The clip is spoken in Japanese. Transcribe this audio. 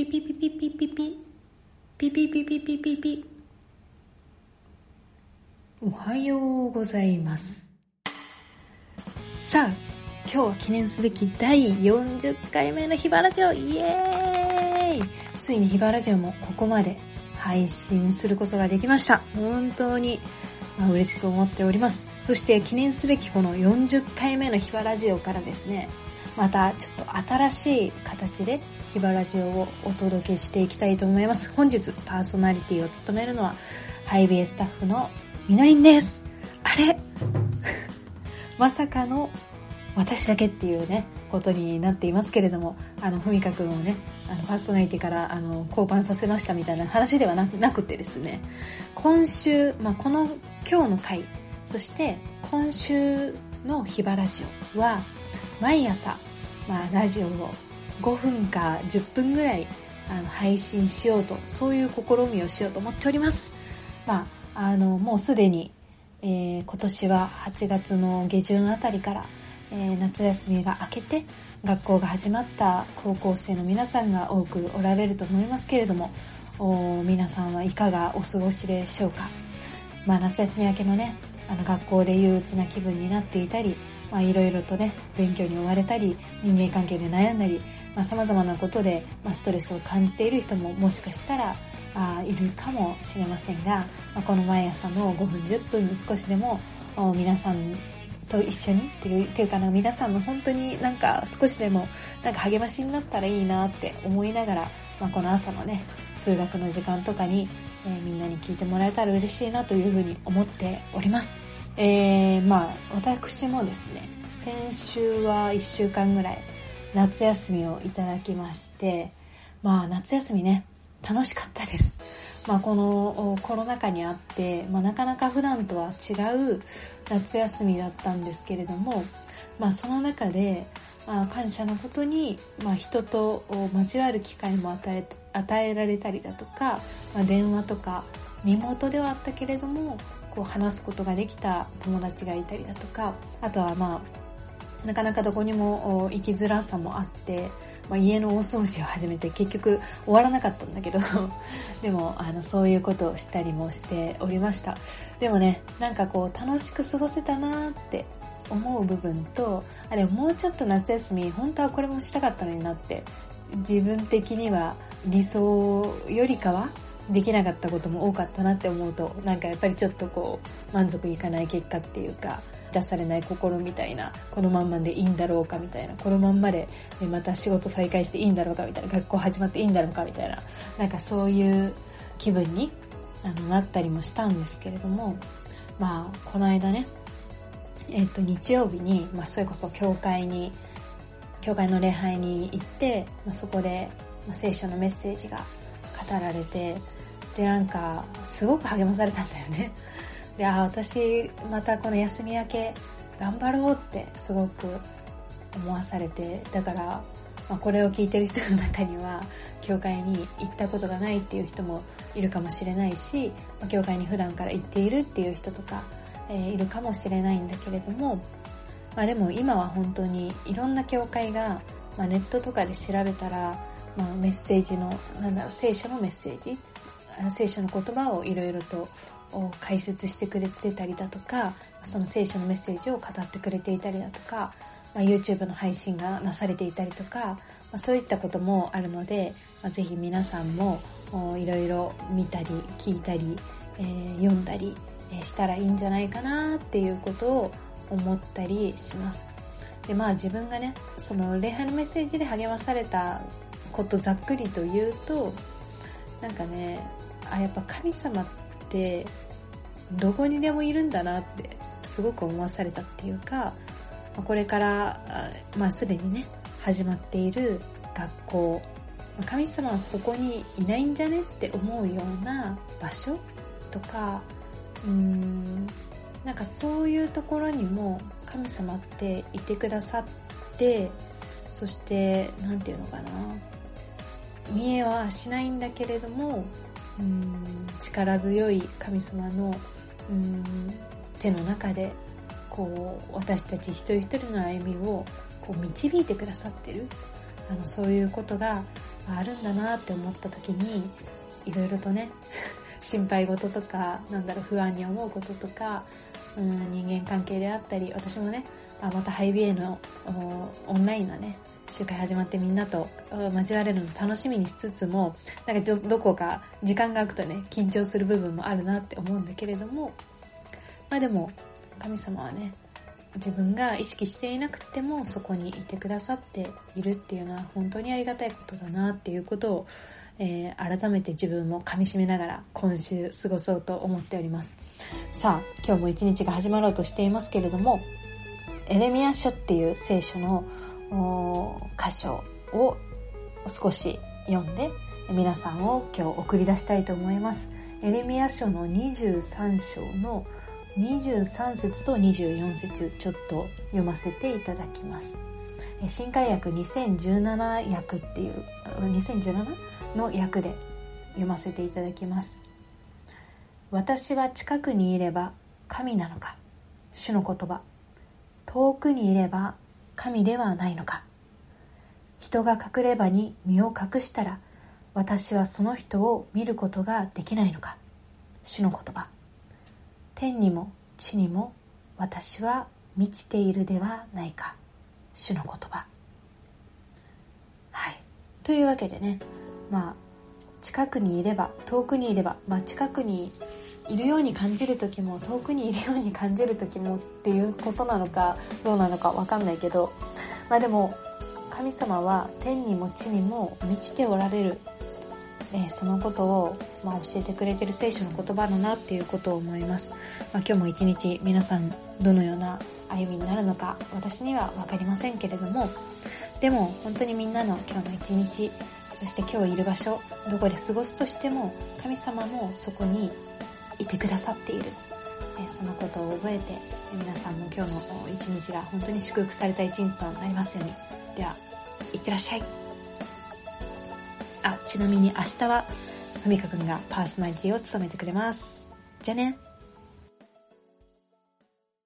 ピピピピピピピ。ピピピピピピピ。おはようございます。さあ今日は記念すべき第40回目のヒバラジオ。イエーイ。ついにヒバラジオもここまで配信することができました。本当にまあ、嬉しく思っております。そして記念すべきこの40回目のヒバラジオからですね、またちょっと新しい形でヒバラジオをお届けしていきたいと思います。本日パーソナリティを務めるのは、ハイビエスタッフのみのりんです。あれ？まさかの私だけっていうね、ことになっていますけれども、あの、ふみかくんをね、あの、パーソナリティから、あの、交換させましたみたいな話ではなくてですね、今週、まあ、この、今日の回、そして今週のヒバラジオは、毎朝、まあ、ラジオを5分か10分ぐらいあの配信しようと、そういう試みをしようと思っております。まあ、あの、もうすでに、えー、今年は8月の下旬あたりから、えー、夏休みが明けて学校が始まった高校生の皆さんが多くおられると思いますけれども、皆さんはいかがお過ごしでしょうか。まあ、夏休み明けのね、あの学校で憂鬱な気分になっていたり、いろいろとね、勉強に追われたり、人間関係で悩んだりさ、まあ、様々なことで、まあ、ストレスを感じている人ももしかしたらあいるかもしれませんが、まあ、この毎朝の5分10分少しでも皆さんと一緒にっていうていうかな皆さんの本当になんか少しでもなんか励ましになったらいいなって思いながら、まあ、この朝のね通学の時間とかに、えー、みんなに聞いてもらえたら嬉しいなというふうに思っております。えー、まあ私もですね先週は1週間ぐらい夏休みをいただきまして、まあ夏休みね、楽しかったです。まあこのコロナ禍にあって、まあなかなか普段とは違う夏休みだったんですけれども、まあその中で、まあ、感謝のことに、まあ、人と交わる機会も与え与えられたりだとか、まあ、電話とかリモートではあったけれどもこう話すことができた友達がいたりだとかあとはまあなかなかどこにも行きづらさもあって、まあ、家の大掃除を始めて結局終わらなかったんだけど でもあのそういうことをしたりもしておりました。でもねなんかこう楽しく過ごせたなって思う部分とあれもうちょっと夏休み本当はこれもしたかったのになって自分的には理想よりかはできなかったことも多かったなって思うとなんかやっぱりちょっとこう満足いかない結果っていうか出されない心みたいな、このまんまでいいんだろうかみたいな、このまんまでまた仕事再開していいんだろうかみたいな、学校始まっていいんだろうかみたいな、なんかそういう気分にあのなったりもしたんですけれども、まあ、この間ね、えっ、と、日曜日に、まあ、それこそ教会に、教会の礼拝に行って、まあ、そこで、まあ、聖書のメッセージが語られて、で、なんか、すごく励まされたんだよね。で、あ、私、またこの休み明け、頑張ろうってすごく思わされて、だから、まあ、これを聞いてる人の中には、教会に行ったことがないっていう人もいるかもしれないし、まあ、教会に普段から行っているっていう人とか、えー、いるかもしれないんだけれども、まあでも今は本当にいろんな教会が、まあ、ネットとかで調べたら、まあ、メッセージの、なんだろう、聖書のメッセージ、聖書の言葉をいろいろと解説してくれてたりだとか、その聖書のメッセージを語ってくれていたりだとか、まあ、YouTube の配信がなされていたりとか、まあ、そういったこともあるので、まあ、ぜひ皆さんもいろいろ見たり聞いたり、えー、読んだりしたらいいんじゃないかなっていうことを思ったりします。で、まあ自分がね、その礼拝のメッセージで励まされたことざっくりと言うと、なんかね、あ、やっぱ神様ってどこにでもいるんだなってすごく思わされたっていうかこれからまあすでにね始まっている学校神様はここにいないんじゃねって思うような場所とかうん。なんかそういうところにも神様っていてくださってそして何て言うのかな。見えはしないんだけれどもうん力強い神様のうん手の中でこう私たち一人一人の歩みをこう導いてくださってる。あのそういうことががあるんだなって思った時に、いろいろとね、心配事とか、なんだろう、不安に思うこととか、うん、人間関係であったり、私もね、あまたハイビエのオンラインのね、集会始まってみんなと交われるの楽しみにしつつも、なんかどこか時間が空くとね、緊張する部分もあるなって思うんだけれども、まあでも、神様はね、自分が意識していなくてもそこにいてくださっているっていうのは本当にありがたいことだなっていうことを、えー、改めて自分も噛み締めながら今週過ごそうと思っております。さあ、今日も一日が始まろうとしていますけれども、エレミア書っていう聖書の箇所を少し読んで皆さんを今日送り出したいと思います。エレミア書の23章の23節と24節ちょっと読ませていただきます。新海訳2017訳っていう、2017の訳で読ませていただきます。私は近くにいれば神なのか主の言葉。遠くにいれば神ではないのか人が隠れ場に身を隠したら私はその人を見ることができないのか主の言葉天にも地にも私は満ちているではないか主の言葉はいというわけでねまあ近くにいれば遠くにいれば、まあ、近くにいるように感じる時も遠くにいるように感じる時もっていうことなのかどうなのかわかんないけどまあでも神様は天にも地にも満ちておられるえー、そのことを、まあ、教えてくれてる聖書の言葉だなっていうことを思います。まあ、今日も一日皆さんどのような歩みになるのか私にはわかりませんけれども、でも本当にみんなの今日の一日、そして今日いる場所、どこで過ごすとしても神様もそこにいてくださっている。そのことを覚えて皆さんも今日の一日が本当に祝福された一日となりますように。では、いってらっしゃい。あ、ちなみに明日は、ふみかくんがパーソナリティを務めてくれます。じゃあね。